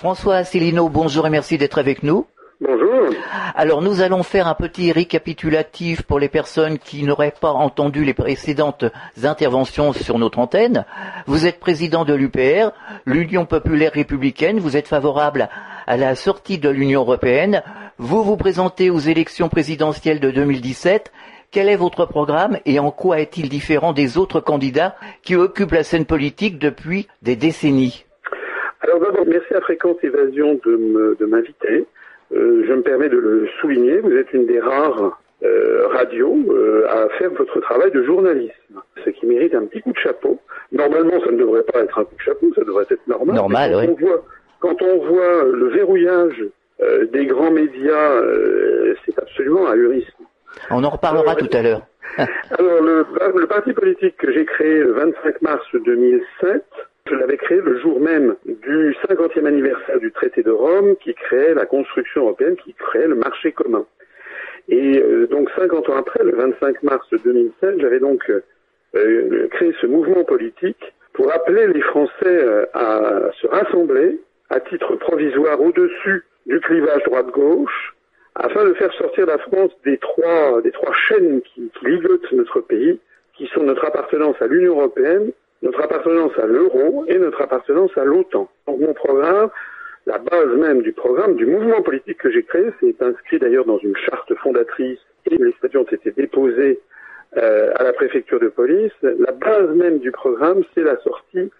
François Asselineau, bonjour et merci d'être avec nous. Bonjour. Alors nous allons faire un petit récapitulatif pour les personnes qui n'auraient pas entendu les précédentes interventions sur notre antenne. Vous êtes président de l'UPR, l'Union populaire républicaine, vous êtes favorable à la sortie de l'Union européenne, vous vous présentez aux élections présidentielles de 2017. Quel est votre programme et en quoi est-il différent des autres candidats qui occupent la scène politique depuis des décennies? Alors d'abord, merci à Fréquence Évasion de m'inviter. Euh, je me permets de le souligner, vous êtes une des rares euh, radios euh, à faire votre travail de journalisme, ce qui mérite un petit coup de chapeau. Normalement, ça ne devrait pas être un coup de chapeau, ça devrait être normal. Normal, quand, oui. on voit, quand on voit le verrouillage des grands médias, c'est absolument ahurissant. On en reparlera tout à l'heure. alors, le, le parti politique que j'ai créé le 25 mars 2007 je l'avais créé le jour même du 50e anniversaire du traité de Rome qui créait la construction européenne, qui créait le marché commun. Et euh, donc 50 ans après, le 25 mars 2016, j'avais donc euh, créé ce mouvement politique pour appeler les Français euh, à se rassembler à titre provisoire au-dessus du clivage droite-gauche afin de faire sortir la France des trois, des trois chaînes qui ligotent notre pays, qui sont notre appartenance à l'Union européenne, notre appartenance à l'euro et notre appartenance à l'OTAN. Donc mon programme, la base même du programme, du mouvement politique que j'ai créé, c'est inscrit d'ailleurs dans une charte fondatrice et les statuts ont été déposés euh, à la préfecture de police. La base même du programme, c'est la sortie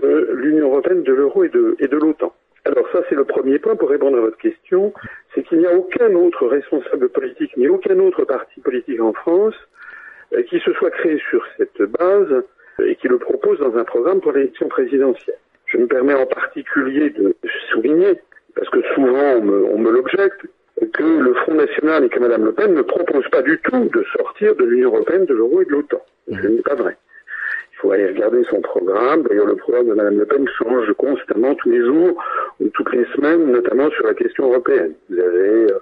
de l'Union européenne, de l'euro et de, l'OTAN. Alors ça, c'est le premier point pour répondre à votre question, c'est qu'il n'y a aucun autre responsable politique ni aucun autre parti politique en France euh, qui se soit créé sur cette base et qui le propose dans un programme pour l'élection présidentielle. Je me permets en particulier de souligner, parce que souvent on me, on me l'objecte, que le Front National et que Mme Le Pen ne proposent pas du tout de sortir de l'Union Européenne, de l'euro et de l'OTAN. Ce n'est pas vrai. Il faut aller regarder son programme. D'ailleurs, le programme de Mme Le Pen change constamment tous les jours ou toutes les semaines, notamment sur la question européenne. Vous avez euh,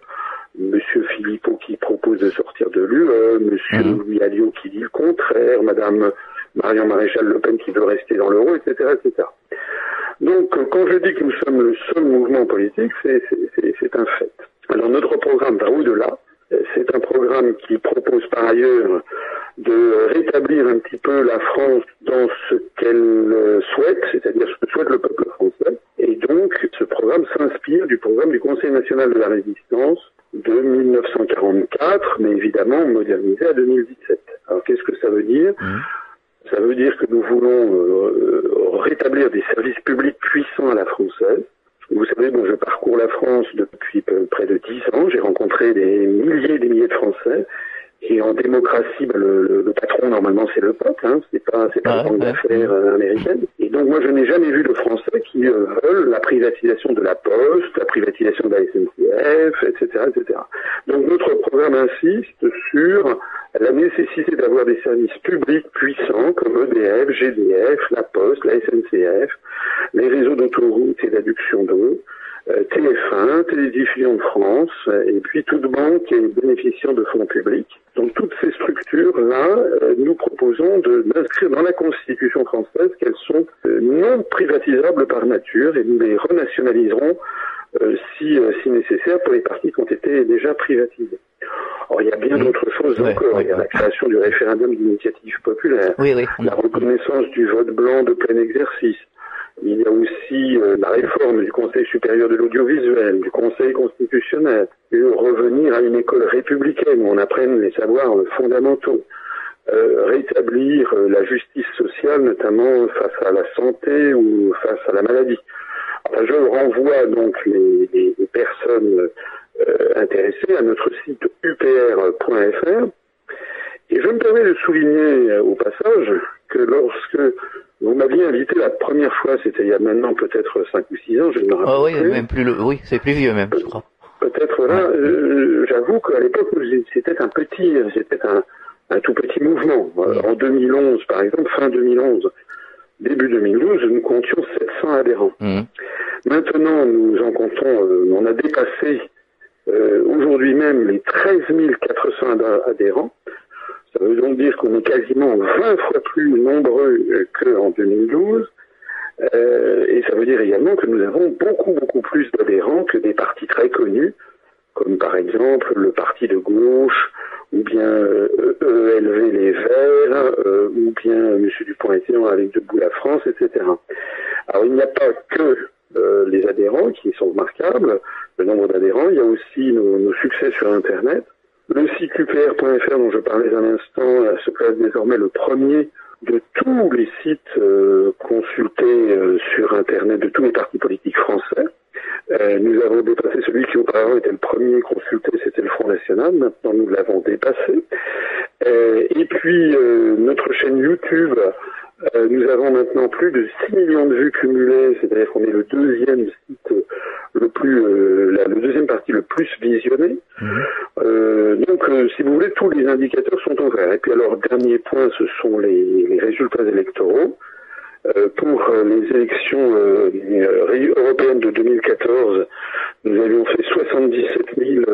Monsieur Philippot qui propose de sortir de l'UE, Monsieur Louis Alliot qui dit le contraire, Madame Marion Maréchal Le Pen qui veut rester dans l'euro, etc., etc. Donc, quand je dis que nous sommes le seul mouvement politique, c'est un fait. Alors, notre programme va au-delà. C'est un programme qui propose par ailleurs de rétablir un petit peu la France dans ce qu'elle souhaite, c'est-à-dire ce que souhaite le peuple français. Et donc, ce programme s'inspire du programme du Conseil national de la résistance de 1944, mais évidemment modernisé à 2017. Alors, qu'est-ce que ça veut dire? Ça veut dire que nous voulons euh, rétablir des services publics puissants à la française. Vous savez, bon, je parcours la France depuis près de dix ans. J'ai rencontré des milliers et des milliers de Français. Et en démocratie, ben, le, le, le, patron normalement c'est le peuple, hein, c'est pas c'est pas ah, la banque d'affaires euh, américaine. Et donc moi je n'ai jamais vu de Français qui euh, veulent la privatisation de la Poste, la privatisation de la SNCF, etc., etc. Donc notre programme insiste sur la nécessité d'avoir des services publics puissants comme EDF, GDF, la Poste, la SNCF, les réseaux d'autoroutes et d'adduction d'eau, euh, TF1, Télédiffusion de France, et puis toute banque et bénéficiant de fonds publics. Donc toutes ces structures-là, euh, nous proposons d'inscrire dans la Constitution française qu'elles sont euh, non privatisables par nature et nous les renationaliserons si, si nécessaire pour les parties qui ont été déjà privatisées. Or, il y a bien d'autres choses encore. il y a la création du référendum d'initiative populaire, Oui, oui. la reconnaissance du vote blanc de plein exercice. Il y a aussi euh, la réforme du Conseil supérieur de l'audiovisuel, du Conseil constitutionnel, et revenir à une école républicaine où on apprenne les savoirs fondamentaux. Euh, rétablir euh, la justice sociale, notamment face à la santé ou face à la maladie. Je renvoie donc les, personnes intéressées à notre site upr.fr. Et je me permets de souligner au passage que lorsque vous m'aviez invité la première fois, c'était il y a maintenant peut-être 5 ou 6 ans, je ne me rappelle Ah oui, plus. même plus le... oui, c'est plus vieux même, je crois. Peut-être là, euh, j'avoue qu'à l'époque, c'était un petit, c'était un, un tout petit mouvement. Euh, En 2011, par exemple, fin 2011, début 2012, nous comptions 700 adhérents. Mhm. Maintenant, nous en comptons, euh, on a dépassé euh, aujourd'hui même les 13 400 ad- adhérents. Ça veut donc dire qu'on est quasiment 20 fois plus nombreux euh, qu'en 2012. et ça veut dire également que nous avons beaucoup, beaucoup plus d'adhérents que des partis très connus, comme par exemple le parti de gauche, ou bien ELV Les Verts, ou bien M. Dupont-Aignan avec Debout la France, etc. Alors il n'y a pas que les adhérents qui sont remarquables, le nombre d'adhérents, il y a aussi nos succès sur Internet. Le site upr.fr dont je parlais un instant se place désormais le premier de tous les sites euh, consultés euh, sur Internet de tous les partis politiques français. Euh, nous avons dépassé celui qui auparavant était le premier consulté, c'était le Front National. Maintenant, nous l'avons dépassé. et puis, notre chaîne YouTube euh, nous avons maintenant plus de 6 millions de vues cumulées, c'est-à-dire qu'on est le deuxième site le plus, euh, la, le deuxième parti le plus visionné. Mhm. Euh, donc, euh, si vous voulez, tous les indicateurs sont au vert. Et puis alors, dernier point, ce sont les, les résultats électoraux. Euh, pour les élections européennes de 2014, nous avions fait 77 000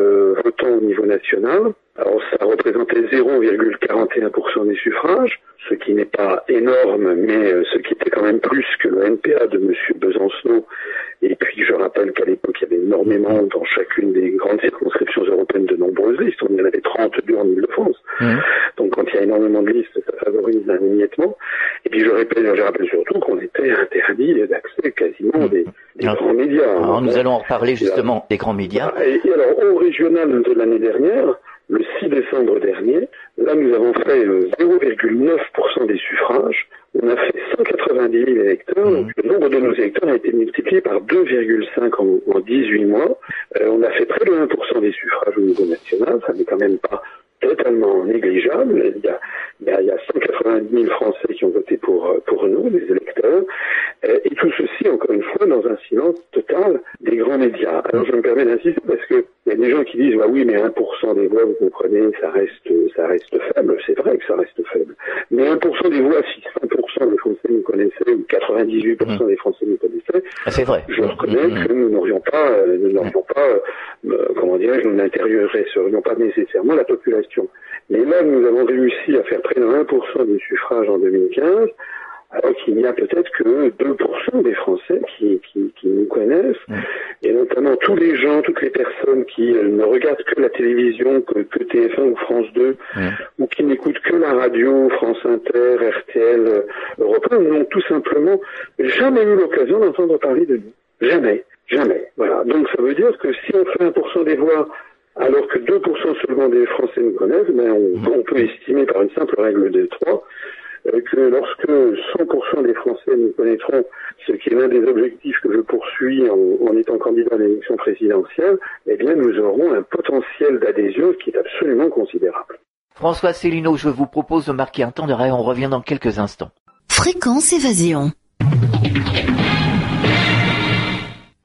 votants au niveau national. Alors ça représentait 0,41% des suffrages, ce qui n'est pas énorme, mais euh, ce qui était quand même plus que le NPA de M. Besancenot. Et puis je rappelle qu'à l'époque, il y avait énormément dans chacune des grandes circonscriptions européennes de nombreuses listes. On y en avait 32 en Ile-de-France. Mmh. Donc quand il y a énormément de listes, ça favorise un émiettement. Et puis je rappelle, je rappelle surtout qu'on était interdit d'accès quasiment mmh. des, grands médias. Alors, nous allons en reparler justement des grands médias. Et, et alors au régional de l'année dernière, le 6 décembre dernier. Là, nous avons fait 0,9% des suffrages. On a fait 190 000 électeurs. Donc, le nombre de nos électeurs a été multiplié par 2,5 en, 18 mois. Euh, on a fait près de 1% des suffrages au niveau national. Ça n'est quand même pas totalement négligeable. Il y, a, il, y a, 190 000 Français qui ont voté pour, pour nous, les électeurs, euh, et tout ceci, encore une fois, dans un silence total des grands médias. Alors je me permets d'insister parce qu'il y a des gens qui disent, bah oui, mais 1% des voix, vous comprenez, ça reste, ça reste faible. C'est vrai que ça reste faible. Mais 1% des voix, si 100% des Français nous connaissaient, ou 98% des Français nous connaissaient, ah, c'est vrai. je reconnais que nous n'aurions pas, euh, nous n'aurions pas, euh, comment dirais-je, nous n'intériorions pas nécessairement la population mais là, nous avons réussi à faire près de 1% des suffrages en 2015, alors qu'il n'y a peut-être que 2% des Français qui, nous connaissent, et notamment tous les gens, toutes les personnes qui euh, ne regardent que la télévision, que, TF1 ou France 2, ou qui n'écoutent que la radio, France Inter, RTL, euh, Europe 1, n'ont tout simplement jamais eu l'occasion d'entendre parler de nous. Jamais. Jamais. Voilà. Donc ça veut dire que si on fait 1% des voix alors que 2% seulement des Français nous connaissent, mais on, peut estimer par une simple règle des trois que lorsque 100% des Français nous connaîtront, ce qui est l'un des objectifs que je poursuis en, étant candidat à l'élection présidentielle, eh bien nous aurons un potentiel d'adhésion qui est absolument considérable. François Célineau, je vous propose de marquer un temps d'arrêt, on revient dans quelques instants. Fréquence évasion.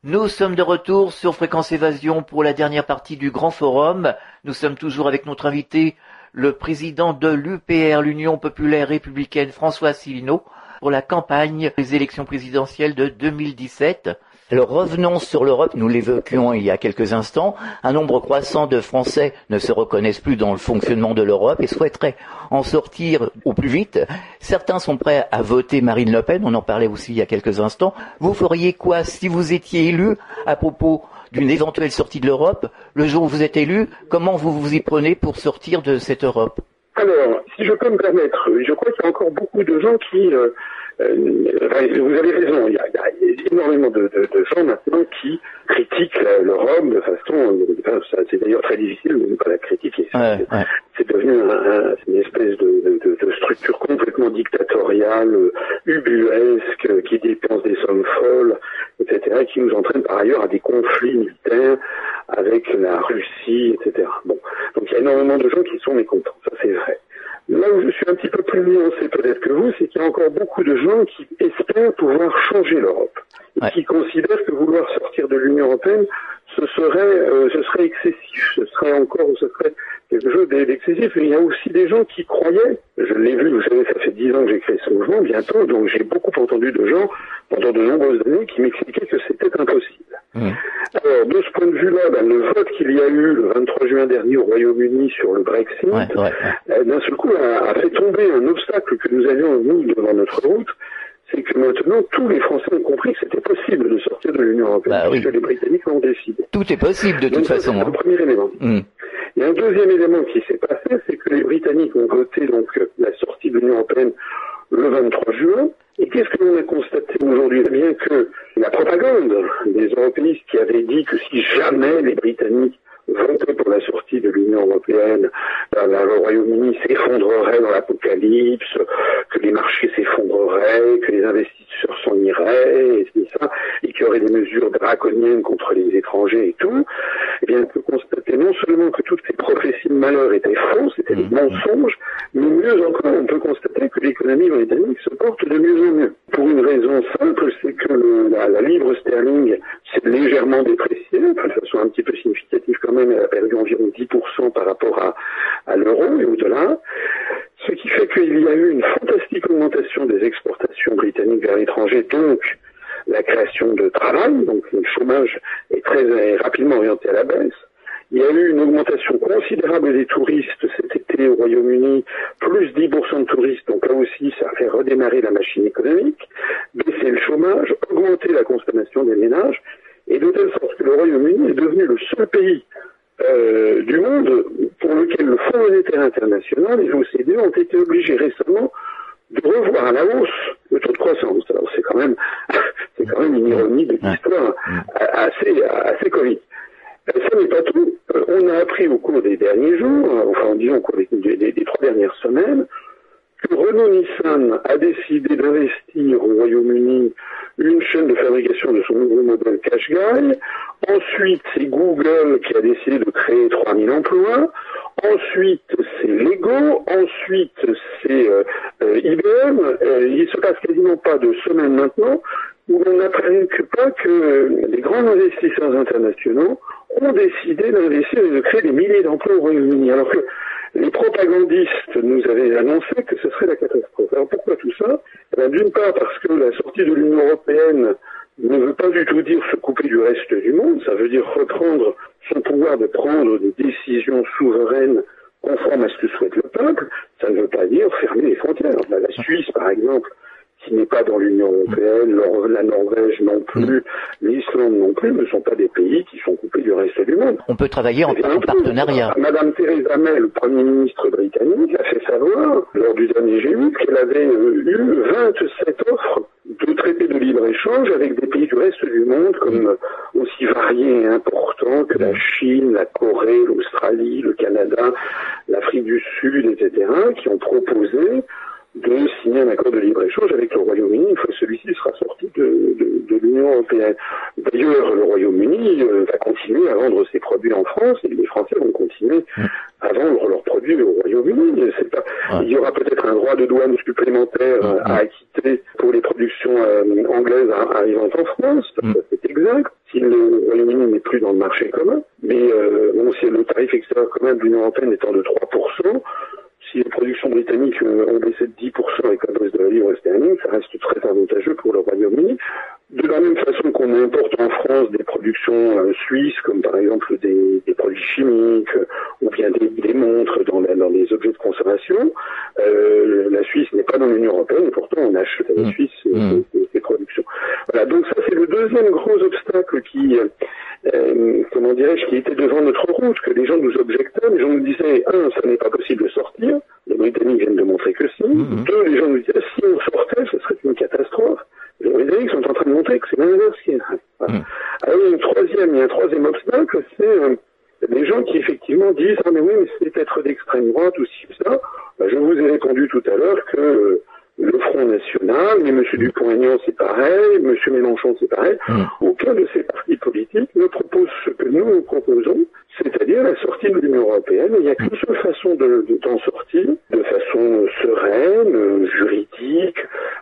Nous sommes de retour sur Fréquence Évasion pour la dernière partie du Grand Forum. Nous sommes toujours avec notre invité, le président de l'UPR, l'Union Populaire Républicaine, François Asselineau, pour la campagne des élections présidentielles de 2017. Alors revenons sur l'Europe, nous l'évoquions il y a quelques instants. Un nombre croissant de Français ne se reconnaissent plus dans le fonctionnement de l'Europe et souhaiteraient en sortir au plus vite. Certains sont prêts à voter Marine Le Pen, on en parlait aussi il y a quelques instants. Vous feriez quoi si vous étiez élu à propos d'une éventuelle sortie de l'Europe Le jour où vous êtes élu, comment vous vous y prenez pour sortir de cette Europe? Alors, si je peux me permettre, je crois qu'il y a encore beaucoup de gens qui euh, vous avez raison, il y a, énormément de, gens maintenant qui critiquent l'Europe de façon, c'est d'ailleurs très difficile de ne pas la critiquer. c'est devenu une espèce de, structure complètement dictatoriale, ubuesque, qui dépense des sommes folles, etc., et qui nous entraîne par ailleurs à des conflits militaires avec la Russie, etc. Bon, donc il y a énormément de gens qui sont mécontents, ça c'est vrai. Là où je suis un petit peu plus nuancé peut-être que vous, c'est qu'il y a encore beaucoup de gens qui espèrent pouvoir changer l'Europe et qui considèrent que vouloir sortir de l'Union européenne, ce serait, euh, ce serait excessif, ce serait encore, ce serait quelque chose d'excessif. Il y a aussi des gens qui croyaient, je l'ai vu, vous savez, ça fait dix ans que j'ai créé ce mouvement, bientôt, donc j'ai beaucoup entendu de gens pendant de nombreuses années qui m'expliquaient que c'était impossible. Mmh. Alors, de ce point de vue-là, ben, le vote qu'il y a eu le 23 juin dernier au Royaume-Uni sur le Brexit, euh, d'un seul coup, a, fait tomber un obstacle que nous avions, nous, devant notre route, c'est que maintenant tous les Français ont compris que c'était possible de sortir de l'Union européenne, Bah oui. puisque les Britanniques l'ont décidé. Tout est possible de toute ça, façon. c'est un hein. premier élément. Y a un deuxième élément qui s'est passé, c'est que les Britanniques ont voté donc euh, la sortie de l'Union européenne le 23 juin. Et qu'est-ce que l'on a constaté aujourd'hui bien que la propagande des européistes qui avaient dit que si jamais les Britanniques votaient pour la sortie de l'Union européenne, ben, le Royaume-Uni s'effondrerait dans l'apocalypse, que les marchés s'effondreraient, que les investisseurs s'en iraient, et ça, et qu'il y aurait des mesures draconiennes contre les étrangers et tout, eh bien, on peut constater non seulement que toutes ces prophéties de malheur étaient fausses, c'était des mensonges, mais mieux encore, on peut constater que l'économie britannique se porte de mieux en mieux. Pour une raison simple, c'est que le- la, la livre sterling s'est légèrement dépréciée, enfin, de façon un petit peu significative quand même, elle a perdu environ 10% par rapport à, à l'euro et au dollar. Ce qui fait qu'il y a eu une fantastique augmentation des exportations britanniques vers l'étranger, donc la création de travail, donc le chômage est très est rapidement orienté à la baisse. Il y a eu une augmentation considérable des touristes cet été au Royaume-Uni, plus 10% de touristes, donc là aussi ça a fait redémarrer la machine économique, baisser le chômage, augmenter la consommation des ménages, et de telle sorte que le Royaume-Uni est devenu le seul pays euh, du monde pour lequel le Fonds monétaire international et l'OCDE ont été obligés récemment de revoir à la hausse le taux de croissance. Alors c'est quand même, c'est quand même une ironie de l'histoire assez, assez comique. Euh, Ça n'est pas tout. Euh, On a appris au cours des derniers jours, euh, enfin disons au cours des, des- des- des trois dernières semaines, que Renault Nissan a décidé d'investir au Royaume-Uni une chaîne de fabrication de son nouveau modèle Qashqai. Ensuite, c'est Google qui a décidé de créer 3000 emplois. Ensuite, c'est Lego. Ensuite, c'est euh, euh, IBM. Euh, il se passe quasiment pas de semaine maintenant où l'on n'apprend que pas que les grands investisseurs internationaux ont décidé d'investir et de créer des milliers d'emplois au Royaume-Uni. Alors que les propagandistes nous avaient annoncé que ce serait la catastrophe. Alors pourquoi tout ça Eh bien, D'une part parce que la sortie de l'Union européenne ne veut pas du tout dire se couper du reste du monde, ça veut dire reprendre son pouvoir de prendre des décisions souveraines conformes à ce que souhaite le peuple, ça ne veut pas dire fermer les frontières. Ben, la Suisse, par exemple, qui n'est pas dans l'Union européenne, l'Or- la L'Islande non plus, ne sont pas des pays qui sont coupés du reste du monde. On peut travailler en, en partenariat. Madame Theresa May, le Premier ministre britannique, a fait savoir, lors du dernier G8, qu'elle avait euh, eu 27 offres de traités de libre-échange avec des pays du reste du monde, comme euh, aussi variés et importants que la Chine, la Corée, l'Australie, le Canada, l'Afrique du Sud, etc., qui ont proposé de signer un accord de libre-échange avec le Royaume-Uni une fois que celui-ci sera sorti de- de l'Union européenne. D'ailleurs, le Royaume-Uni euh, va continuer à vendre ses produits en France et les Français vont continuer à vendre leurs produits au Royaume-Uni. Pas- Il y aura peut-être un droit de douane supplémentaire euh, à acquitter pour les productions euh, anglaises arrivant en France, ça, c'est exact. Si le Royaume-Uni n'est plus dans le marché commun, mais euh, bon, le tarif extérieur commun de l'Union européenne étant de 3%, si les productions britanniques ont baissé de 10% avec la baisse de la livre sterling, ça reste très avantageux pour le Royaume-Uni. De la même façon qu'on importe en France des productions euh, suisses, comme par exemple des, des produits chimiques euh, ou bien des, des montres dans, la- dans les objets de consommation, euh, la Suisse n'est pas dans l'Union européenne et pourtant on achète à la Suisse ces, ces- ces productions. Voilà, donc ça c'est le deuxième gros obstacle qui, euh, comment dirais-je, qui était devant notre route, que les gens nous objectaient, les gens nous disaient, un, ça n'est pas possible de sortir, les Britanniques viennent de montrer que si, deux, les gens nous disaient, si on sortait, ce serait une catastrophe. Les Britanniques sont en train de montrer que c'est l'inverse qui est vrai. Voilà. Alors il y a une troisième, il y a un troisième obstacle, c'est euh, les gens qui effectivement disent ah mais oui mais c'est peut-être d'extrême droite ou si ça. Bah, je vous ai répondu tout à l'heure que euh, le Front National, mais M. Dupont-Aignan c'est pareil, M. Mélenchon c'est pareil, aucun de ces partis politiques ne propose ce que nous nous proposons, c'est-à-dire la sortie de l'Union Européenne. Et il n'y a qu'une seule façon de- de- d'en sortir, de façon sereine, euh, juridique,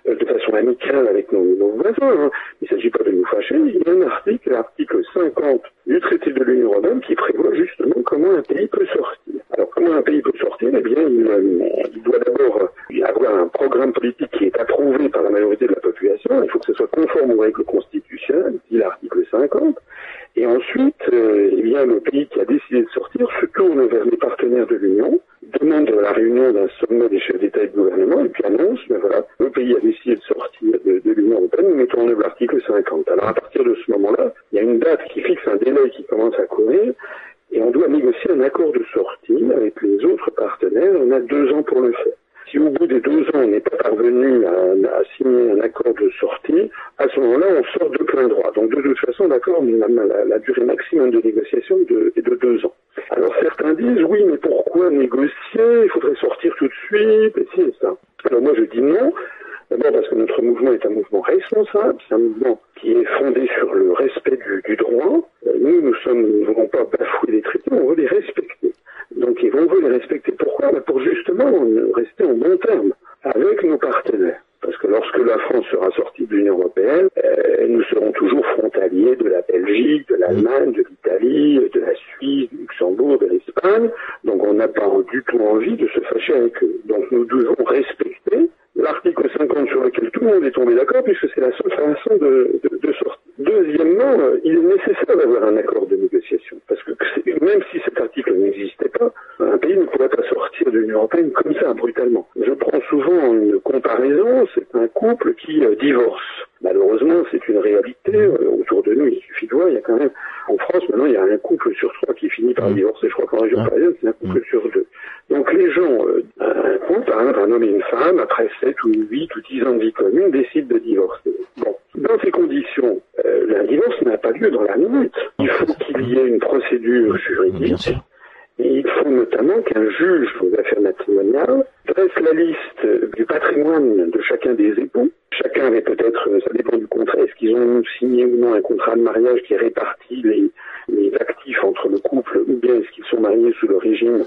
euh, de façon amicale avec nos, nos voisins. hein. Il ne s'agit pas de nous fâcher. Il y a un article, l'article 50 du traité de l'Union européenne, qui prévoit justement comment un pays peut sortir. Alors comment un pays peut sortir Eh bien, il, euh, il doit d'abord euh, avoir un programme politique qui est approuvé par la majorité de la population. Il faut que ce soit conforme aux règles constitutionnelles, dit l'article 50. Et ensuite, euh, eh bien, le pays qui a décidé de sortir se tourne vers les partenaires de l'Union, demande la réunion d'un sommet des chefs d'État et de gouvernement, et puis annonce, ben voilà, le pays a décidé de sortir de, de Corée et on doit négocier un accord de sortie avec les autres partenaires. On a deux ans pour le faire. Si au bout des deux ans, on n'est pas parvenu à, signer un accord de sortie, à ce moment-là, on sort de plein droit. Donc de toute façon, l'accord, la, la, durée maximum de négociation est de deux ans. Alors certains disent, oui, mais pourquoi négocier Il faudrait sortir tout de suite, et ci et ça. Alors moi, je dis non. D'abord parce que notre mouvement est un mouvement responsable, c'est un mouvement qui est fondé sur le respect du, droit. Euh, nous, nous sommes, ne voulons pas bafouer les traités, on veut les respecter. Donc, on veut les respecter. Pourquoi? Ben, Pour justement rester en bon terme avec nos partenaires. Parce que lorsque la France sera sortie de l'Union européenne, euh, nous serons toujours frontaliers de la Belgique, de l'Allemagne, de l'Italie, de la Suisse, du Luxembourg, de l'Espagne. Donc on n'a pas du tout envie de se fâcher avec eux. Donc nous devons respecter l'article 50 sur lequel tout le monde est tombé d'accord, puisque c'est la seule façon de, de, sortir. Deuxièmement, euh, il est nécessaire d'avoir un accord de négociation, parce que même si cet article n'existait pas, un pays ne pourrait pas sortir de l'Union européenne comme ça, brutalement. Je prends souvent une comparaison, c'est un couple qui euh, divorce. Malheureusement, c'est une réalité. Euh, autour de nous, il suffit de voir, il y a quand même, en France, maintenant, il y a un couple sur trois qui finit par mmh. divorcer. Je crois qu'en région parisienne, c'est un couple mmh. sur deux. Donc les gens, euh, un couple, hein, un homme et une femme, après 7 ou 8 ou 10 ans de vie commune, décident de divorcer. Bon. Dans ces conditions, euh, le divorce n'a pas lieu dans la minute. Il faut qu'il y ait une procédure juridique. Et il faut notamment qu'un juge aux affaires matrimoniales dresse la liste du patrimoine de chacun des époux. Chacun avait peut-être, ça dépend du contrat, est-ce qu'ils ont signé ou non un contrat de mariage qui répartit les, les actifs entre le couple ou bien est-ce qu'ils sont mariés sous le régime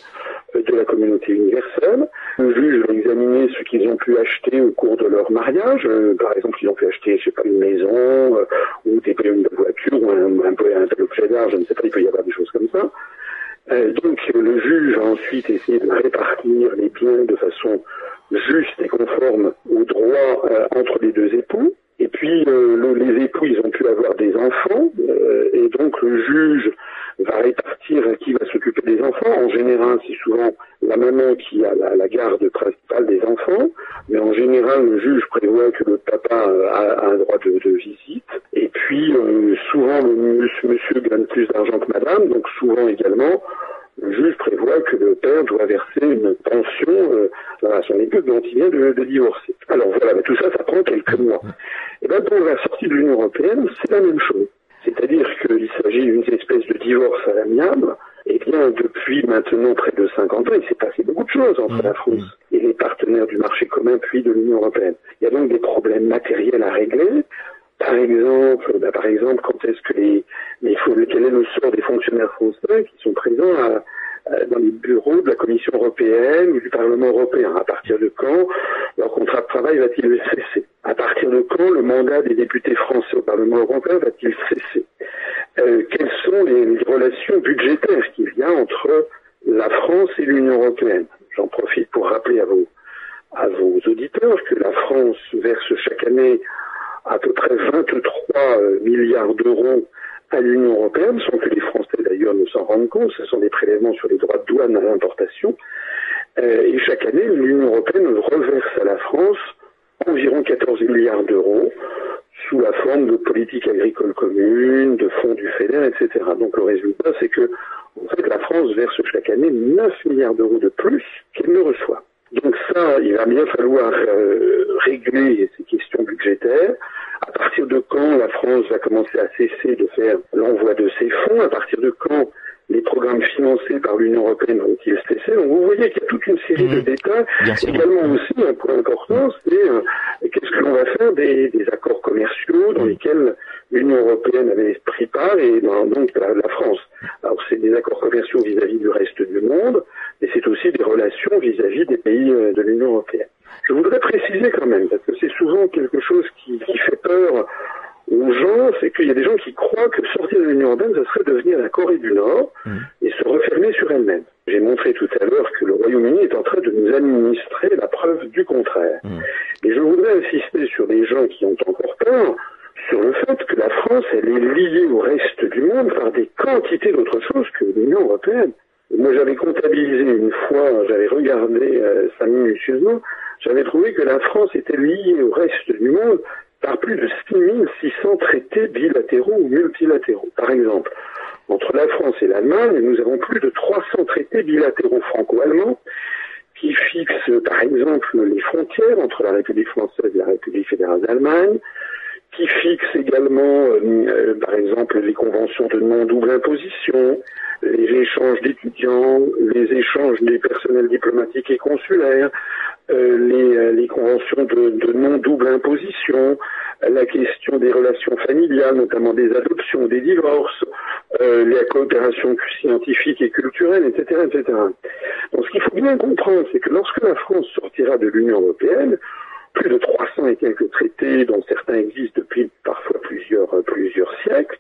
de la communauté universelle. Le juge va examiner ce qu'ils ont pu acheter au cours de leur mariage. Euh, par exemple, ils ont pu acheter, je sais pas, une maison euh, ou des une voiture ou un, un, un, je ne sais pas, il peut y avoir des choses comme ça. Euh, donc le juge va ensuite essayer de répartir les biens de façon juste et conforme aux droits entre les deux époux. Et puis le, les époux, ils ont pu avoir des enfants, et donc le juge va répartir qui va s'occuper des enfants. En général, c'est souvent la maman qui a la, garde principale des enfants, mais en général, le juge prévoit que le papa a, un droit de, visite. Et puis, euh, souvent, le monsieur, gagne plus d'argent que madame, donc souvent également, le juge prévoit que le père doit verser une pension euh, à son épouse dont il vient de, divorcer. Alors voilà, tout ça, ça prend quelques mois. Et bien pour la sortie de l'Union européenne, c'est la même chose. C'est-à-dire qu'il s'agit d'une espèce de divorce à l'amiable. Eh bien, depuis maintenant près de 50 ans, il s'est passé beaucoup de choses entre la France et les partenaires du marché commun, puis de l'Union européenne. Il y a donc des problèmes matériels à régler. Par exemple, bah, par exemple, quand est-ce que les, mais quel est le sort des fonctionnaires français qui sont présents à, dans les bureaux de la Commission européenne ou du Parlement européen À partir de quand leur contrat de travail va-t-il cesser À partir de quand le mandat des députés français au Parlement européen va-t-il cesser euh, Quelles sont les, relations budgétaires qu'il y a entre la France et l'Union européenne J'en profite pour rappeler à vos, à vos auditeurs que la France verse chaque année à peu près 23 milliards d'euros à l'Union européenne, sans que les Français d'ailleurs ne s'en rendent compte. Ce sont des droits de douane à l'importation. Euh, et chaque année, l'Union européenne reverse à la France environ 14 milliards d'euros sous la forme de politiques agricoles communes, de fonds du FEDER, etc. Donc le résultat, c'est que en fait, la France verse chaque année 9 milliards d'euros de plus qu'elle ne reçoit. Donc ça, il va bien falloir euh, régler ces questions budgétaires. À partir de quand la France va commencer à cesser de faire l'envoi de ses fonds? À partir de quand les programmes financés par l'Union européenne vont-ils cesser Donc vous voyez qu'il y a toute une série de mhm. détails. Également aussi, un point important, c'est euh, qu'est-ce que l'on va faire des, accords commerciaux dans lesquels l'Union européenne avait pris part et donc la, France. Alors c'est des accords commerciaux vis-à-vis du reste du monde, mais c'est aussi des relations vis-à-vis des pays euh, de l'Union européenne. Je voudrais préciser quand même, parce que c'est souvent quelque chose qui fait peur aux gens, c'est qu'il y a des gens qui croient que sortir de l'Union européenne, ce serait devenir la Corée du Nord mm. et se refermer sur elle-même. J'ai montré tout à l'heure que le Royaume-Uni est en train de nous administrer la preuve du contraire. Mm. Et je voudrais insister sur les gens qui ont encore peur, sur le fait que la France, elle est liée au reste du monde par des quantités d'autres choses que l'Union européenne. Moi, j'avais comptabilisé une fois, j'avais regardé euh, ça minutieusement, j'avais trouvé que la France était liée au reste du monde par plus de 6600 traités bilatéraux ou multilatéraux. Par exemple, entre la France et l'Allemagne, nous avons plus de 300 traités bilatéraux franco-allemands qui fixent par exemple les frontières entre la République française et la République fédérale d'Allemagne, qui fixent également euh, euh, par exemple les conventions de non-double imposition, les échanges d'étudiants, les échanges des personnels diplomatiques et consulaires, les, les, conventions de, de non-double imposition, la question des relations familiales, notamment des adoptions, des divorces, euh, la coopération scientifique et culturelle, etc., etc. Donc, ce qu'il faut bien comprendre, c'est que lorsque la France sortira de l'Union européenne, plus de 300 et quelques traités, dont certains existent depuis parfois plusieurs, plusieurs siècles,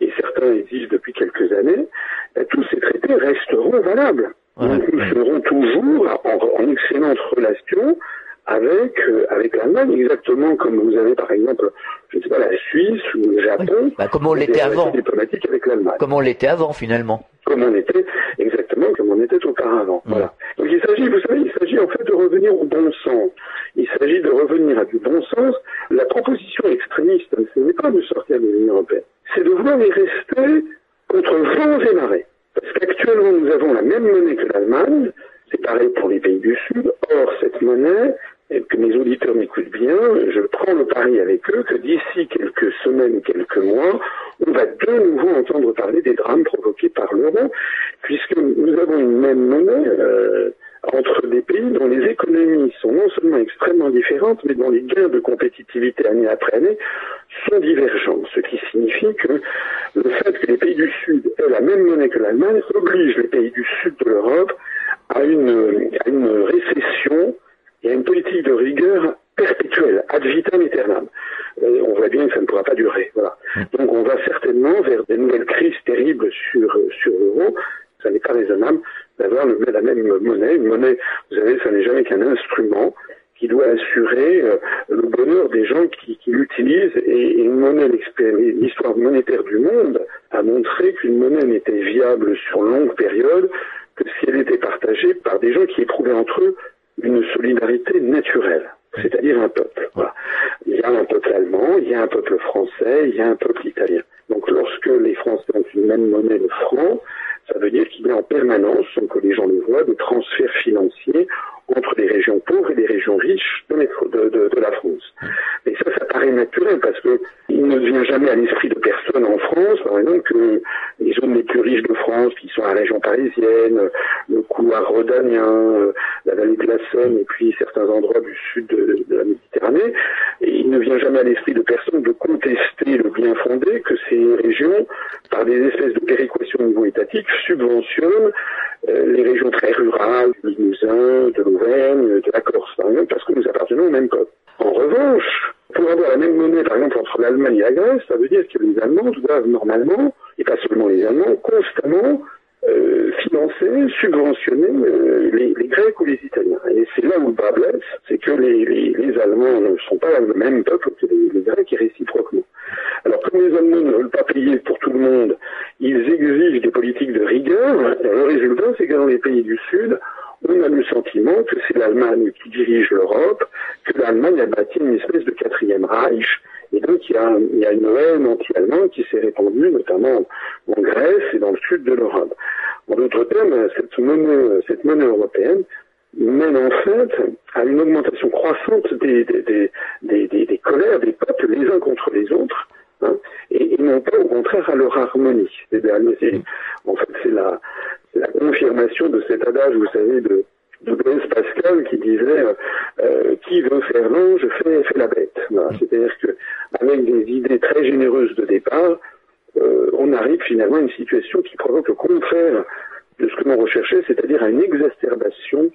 et certains existent depuis quelques années, ben, tous ces traités resteront valables. Nous serons toujours en, en excellente relation avec euh, avec l'Allemagne, exactement comme vous avez par exemple, je ne sais pas, la Suisse ou le Japon. Oui. Bah, comme on l'était avant. Diplomatique avec l'Allemagne. Comme on l'était avant finalement. Comme on était exactement comme on était auparavant. Mmh. Voilà. Donc il s'agit, vous savez, il s'agit en fait de revenir au bon sens. Il s'agit de revenir à du bon sens. La proposition extrémiste, ce n'est pas de sortir de l'Union européenne, c'est de vouloir y rester contre vents et marées. Parce qu'actuellement nous avons la même monnaie que l'Allemagne. C'est pareil pour les pays du Sud. Or, cette monnaie, et que mes auditeurs m'écoutent bien, je prends le pari avec eux que d'ici quelques semaines, quelques mois, on va de nouveau entendre parler des drames provoqués par l'euro, puisque nous avons une même monnaie euh, entre des pays dont les économies sont non seulement extrêmement différentes, mais dont les gains de compétitivité année après année sont divergents. Ce qui signifie que le fait que les pays du Sud aient la même monnaie que l'Allemagne oblige les pays du Sud de l'Europe à une, à récession y a une politique de rigueur perpétuelle, ad vitam aeternam. Et on voit bien que ça ne pourra pas durer. Donc on va certainement vers des nouvelles crises terribles sur, sur l'euro. Ça n'est pas raisonnable d'avoir la même monnaie. Une monnaie, vous savez, ça n'est jamais qu'un instrument qui doit assurer euh, le bonheur des gens qui, qui l'utilisent. Et, et, une monnaie, l'histoire monétaire du monde a montré qu'une monnaie n'était viable sur longue période que si elle était partagée par des gens qui éprouvaient entre eux une solidarité naturelle, c'est-à-dire un peuple. Voilà. Il y a un peuple allemand, il y a un peuple français, il y a un peuple italien. Donc lorsque les Français ont une même monnaie, le franc, ça veut dire qu'il y a en permanence, sans que les gens le voient, des transferts financiers entre les régions pauvres et les régions riches de, la France. Mais ça, ça paraît naturel parce que il ne vient jamais à l'esprit de personne en France, par exemple, que les zones les plus riches de France, qui sont la région parisienne, le couloir rhodanien, la vallée de la Seine et puis certains endroits du sud de, de la Méditerranée, et il ne vient jamais à l'esprit de personne de contester le bien fondé que ces régions, par des espèces de péréquations au niveau étatique, subventionnent euh, les régions très rurales, du Limousin, de de la Corse, par exemple, parce que nous appartenons au même peuple. En revanche, pour avoir la même monnaie, par exemple, entre l'Allemagne et la Grèce, ça veut dire que les Allemands doivent normalement, et pas seulement les Allemands, constamment euh, financer, subventionner euh, les, Grecs ou les Italiens. Et c'est là où le bas blesse, c'est que les, les, les, Allemands ne sont pas le même peuple que les, Grecs et réciproquement. Alors comme les Allemands ne veulent pas payer pour tout le monde, ils exigent des politiques de rigueur. Et le résultat, c'est que dans les pays du Sud, on a le sentiment que c'est l'Allemagne qui dirige l'Europe, que l'Allemagne a bâti une espèce de quatrième Reich, et donc il y a, une haine anti-allemande qui s'est répandue notamment en Grèce et dans le sud de l'Europe. En d'autres termes, cette monnaie, européenne mène en fait à une augmentation croissante des, colères des peuples les uns contre les autres, hein, et, et, non pas au contraire à leur harmonie. En fait, c'est la, la confirmation de cet adage, vous savez, de, de Blaise Pascal qui disait euh, qui veut faire l'ange fait, fait la bête. Voilà. C'est-à-dire que avec des idées très généreuses de départ, euh, on arrive finalement à une situation qui provoque le contraire de ce que l'on recherchait, c'est-à-dire à une exacerbation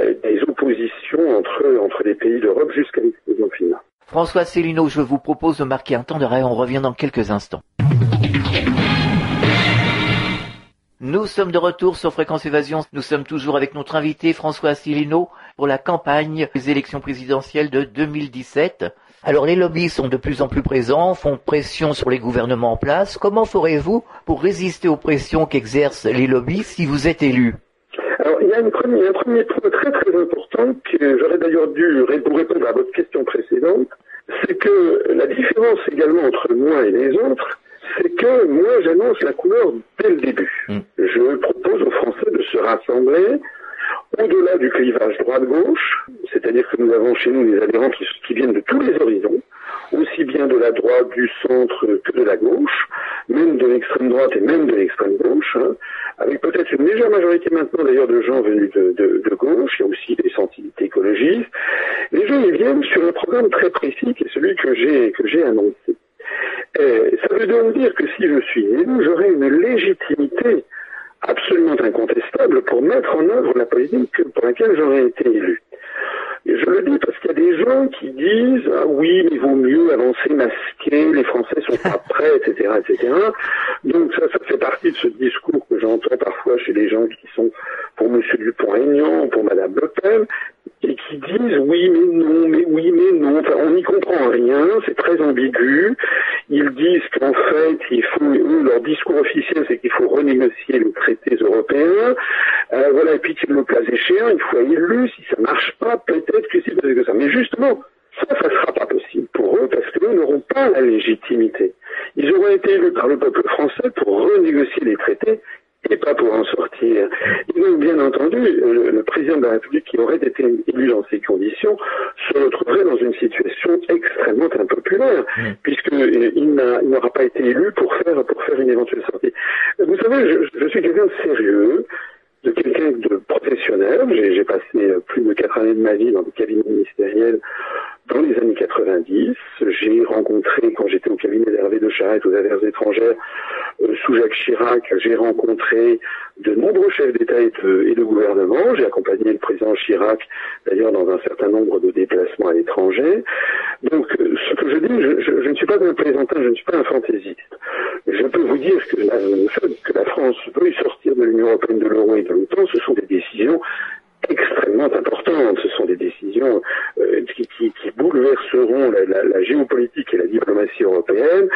euh, des oppositions entre, entre les pays d'Europe jusqu'à l'explosion finale. François Célineau, je vous propose de marquer un temps d'arrêt, on revient dans quelques instants. Nous sommes de retour sur Fréquence Évasion. Nous sommes toujours avec notre invité François Asselineau pour la campagne des élections présidentielles de 2017. Alors les lobbies sont de plus en plus présents, font pression sur les gouvernements en place. Comment ferez-vous pour résister aux pressions qu'exercent les lobbies si vous êtes élu alors, il y a un premier point très très important que j'aurais d'ailleurs dû répondre à votre question précédente, c'est que la différence également entre moi et les autres, c'est que moi j'annonce la couleur dès le début. Mm. Je propose aux Français de se rassembler au-delà du clivage droite-gauche, c'est-à-dire que nous avons chez nous des adhérents qui, viennent de tous les horizons, aussi bien de la droite, du centre que de la gauche, même de l'extrême droite et même de l'extrême gauche, hein, avec peut-être une légère majorité maintenant d'ailleurs de gens venus de, gauche, il y a aussi des sensibilités écologistes. Les gens ils viennent sur un programme très précis qui est celui que j'ai que j'ai annoncé. Et ça veut donc dire que si je suis élu, j'aurai une légitimité absolument incontestable pour mettre en œuvre la politique pour laquelle j'aurais été élu. Et je le dis parce qu'il y a des gens qui disent ah oui mais il vaut mieux avancer masqué, les Français sont pas prêts, etc., etc. Donc ça, ça fait partie de ce discours que j'entends parfois chez les gens qui sont pour M. Dupont-Aignan, pour Mme Le Pen, et qui disent oui mais non, mais oui mais non. Enfin, on n'y comprend rien, c'est très ambigu. Ils disent qu'en fait, il faut, eux, leur discours officiel, c'est qu'il faut renégocier les traités européens. Euh, voilà, et puis le cas échéant, il faut élu. Si ça marche pas, peut-être que c'est que ça. Mais justement, ça, ça sera pas possible pour eux parce qu'eux n'auront pas la légitimité. Ils auront été élus par le peuple français pour renégocier les traités et pas pour en sortir. Et donc, bien entendu, le, président de la République qui aurait été élu dans ces conditions se retrouverait dans une situation extrêmement impopulaire, mmh. puisqu'il n'aura pas été élu pour faire, pour faire une éventuelle sortie. Vous savez, je, je suis quelqu'un de sérieux, de quelqu'un de professionnel. J'ai passé plus de quatre années de ma vie dans le cabinet ministériel dans les années 90. J'ai rencontré, quand j'étais au cabinet d'Hervé de Charette aux affaires étrangères, euh, sous Jacques Chirac, j'ai rencontré de nombreux chefs d'État et de, gouvernement. J'ai accompagné le président Chirac, d'ailleurs, dans un certain nombre de déplacements à l'étranger. Donc, euh, ce que je dis, je, ne suis pas un plaisantin, je ne suis pas un fantaisiste. Je peux vous dire que la, que la France veuille sortir de l'Union européenne, de l'euro et de l'OTAN, ce sont des décisions extrêmement importantes. Ce sont des décisions euh, qui, bouleverseront la, géopolitique et la diplomatie européenne.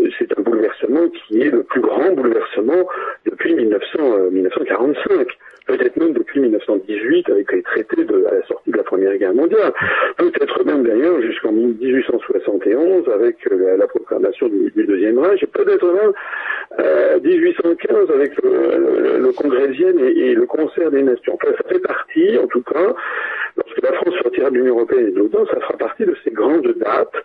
Euh, c'est un bouleversement qui est le plus grand bouleversement depuis 1900, 1945 euh, peut-être même depuis 1918 avec les traités de, à la sortie de la Première Guerre mondiale, peut-être même d'ailleurs jusqu'en 1871 avec la, proclamation du, Deuxième Reich, et peut-être même 1815 avec le, le, Congrès et, et, le Concert des Nations. Enfin, ça fait partie, en tout cas, lorsque la France sortira de l'Union Européenne et de l'OTAN, ça fera partie de ces grandes dates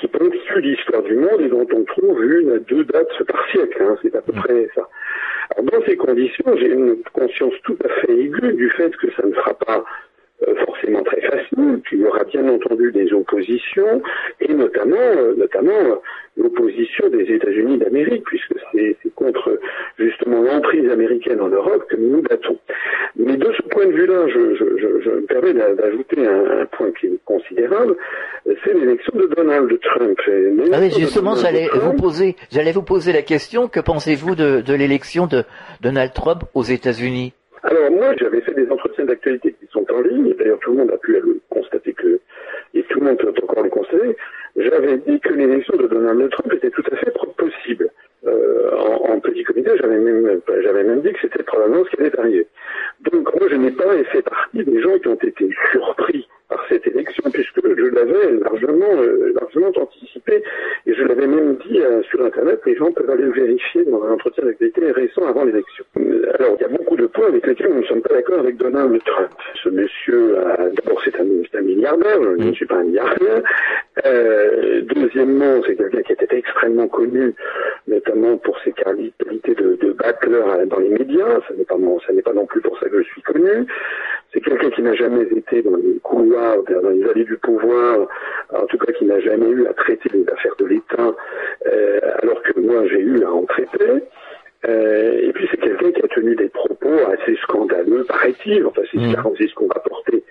qui ponctuent l'histoire du monde et dont on trouve une à deux dates par siècle. Hein, c'est à peu près ça. Alors, dans ces conditions, j'ai une conscience tout à fait aiguë du fait que ça ne sera pas euh, forcément très facile, qu'il y aura bien entendu des oppositions, et notamment, euh, notamment euh, l'opposition des États-Unis d'Amérique, puisque c'est contre justement l'emprise américaine en Europe que nous nous battons. Mais de ce point de vue-là, je, je, me permets d'ajouter un, point qui est considérable, c'est l'élection de Donald Trump. Ah oui, justement, j'allais vous poser, j'allais vous poser la question, que pensez-vous de, de l'élection de Donald Trump aux États-Unis? Alors moi, j'avais fait des entretiens d'actualité qui sont en ligne, d'ailleurs tout le monde a pu le constater que, et tout le monde peut encore le constater, j'avais dit que l'élection de Donald Trump était tout à fait possible. Euh, en, petit comité, j'avais même, j'avais même dit que c'était probablement ce qui allait arriver. Donc moi, je n'ai pas fait partie des gens qui ont été surpris par cette élection, puisque je l'avais largement, euh, largement anticipé, et je l'avais même dit euh, sur Internet, les gens peuvent aller le vérifier dans un entretien d'actualité récent avant l'élection. Alors, il y a beaucoup de points avec lesquels nous ne sommes pas d'accord avec Donald Trump. Ce monsieur, d'abord, c'est un, un, milliardaire, je ne suis pas un milliardaire. Euh, deuxièmement, c'est quelqu'un qui était extrêmement connu, notamment pour ses qualités de, de battleur dans les médias. Ça n'est pas, ça pas non plus pour ça que je suis connu. C'est quelqu'un qui n'a jamais été dans les couloirs, dans les allées du pouvoir, en tout cas qui n'a jamais eu à traiter les affaires de l'État, euh, alors que moi j'ai eu à en traiter. Euh, et puis c'est quelqu'un qui a tenu des propos assez scandaleux, paraît-il, enfin c'est mmh. ce qu'on rapportait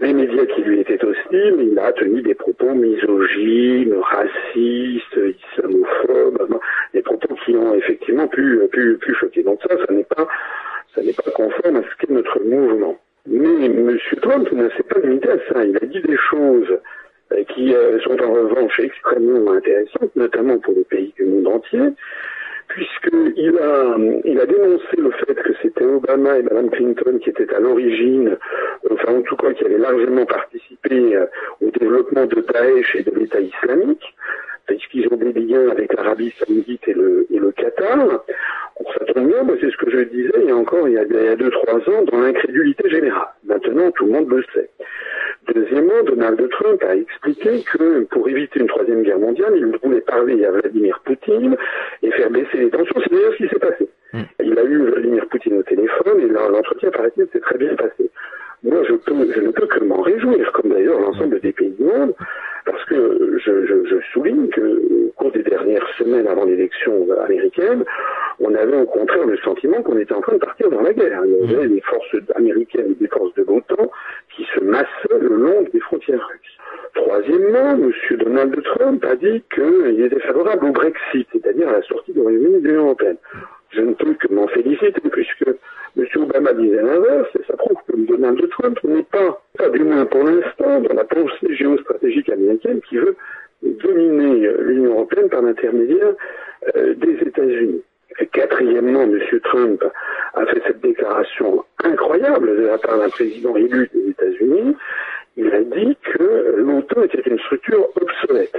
les médias qui lui étaient hostiles, il a tenu des propos misogynes, racistes, islamophobes, des propos qui ont effectivement pu, pu, pu choquer. Donc ça, ça n'est pas, ça n'est pas conforme à ce qu'est notre mouvement. Mais M. Trump ne s'est pas limité à ça. Il a dit des choses qui euh, sont en revanche extrêmement intéressantes, notamment pour les pays du monde entier, puisqu'il a, il a dénoncé le fait que c'était Obama et Mme Clinton qui étaient à l'origine, enfin en tout cas qui avaient largement participé euh, au développement de Daesh et de l'État islamique. Puisqu'ils ont des liens avec l'Arabie saoudite et le, et le Qatar. Ça tombe bien, c'est ce que je disais il y a encore il y a, il y a deux, trois ans, dans l'incrédulité générale. Maintenant, tout le monde le sait. Deuxièmement, Donald Trump a expliqué que pour éviter une troisième guerre mondiale, il voulait parler à Vladimir Poutine et faire baisser les tensions. C'est d'ailleurs ce qui s'est passé. Mm. Il a eu Vladimir Poutine au téléphone et l'entretien, paraît-il, s'est très bien passé. Moi, je, peux, je ne peux que m'en réjouir, comme d'ailleurs l'ensemble des pays du monde, parce que je, je, je souligne qu'au cours des dernières semaines avant l'élection américaine, on avait au contraire le sentiment qu'on était en train de partir dans la guerre. Il y avait des forces américaines et des forces de l'OTAN qui se massaient le long des frontières russes. Troisièmement, M. Donald Trump a dit qu'il était favorable au Brexit, c'est-à-dire à la sortie du Royaume-Uni de l'Union européenne. Je ne peux que m'en féliciter, puisque M. Obama disait l'inverse, et ça prouve que Donald Trump n'est pas, pas du moins pour l'instant, dans la pensée géostratégique américaine qui veut dominer l'Union européenne par l'intermédiaire euh, des États-Unis. Quatrièmement, M. Trump a fait cette déclaration incroyable de la part d'un président élu des États-Unis. Il a dit que l'OTAN était une structure obsolète.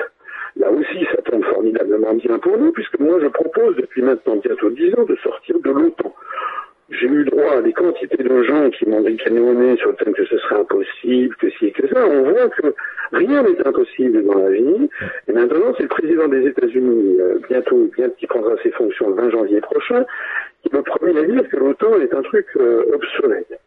Là aussi, ça tombe formidablement bien pour nous, puisque moi je propose depuis maintenant bientôt dix ans de sortir de l'OTAN j'ai eu droit à des quantités de gens qui m'ont ricané sur le fait que ce serait impossible, que si et que ça. On voit que rien n'est impossible dans la vie. Et maintenant, c'est le président des États-Unis, euh, bientôt, bien qui prendra ses fonctions le 20 janvier prochain, qui me promet à dire que l'OTAN est un truc euh, obsolète.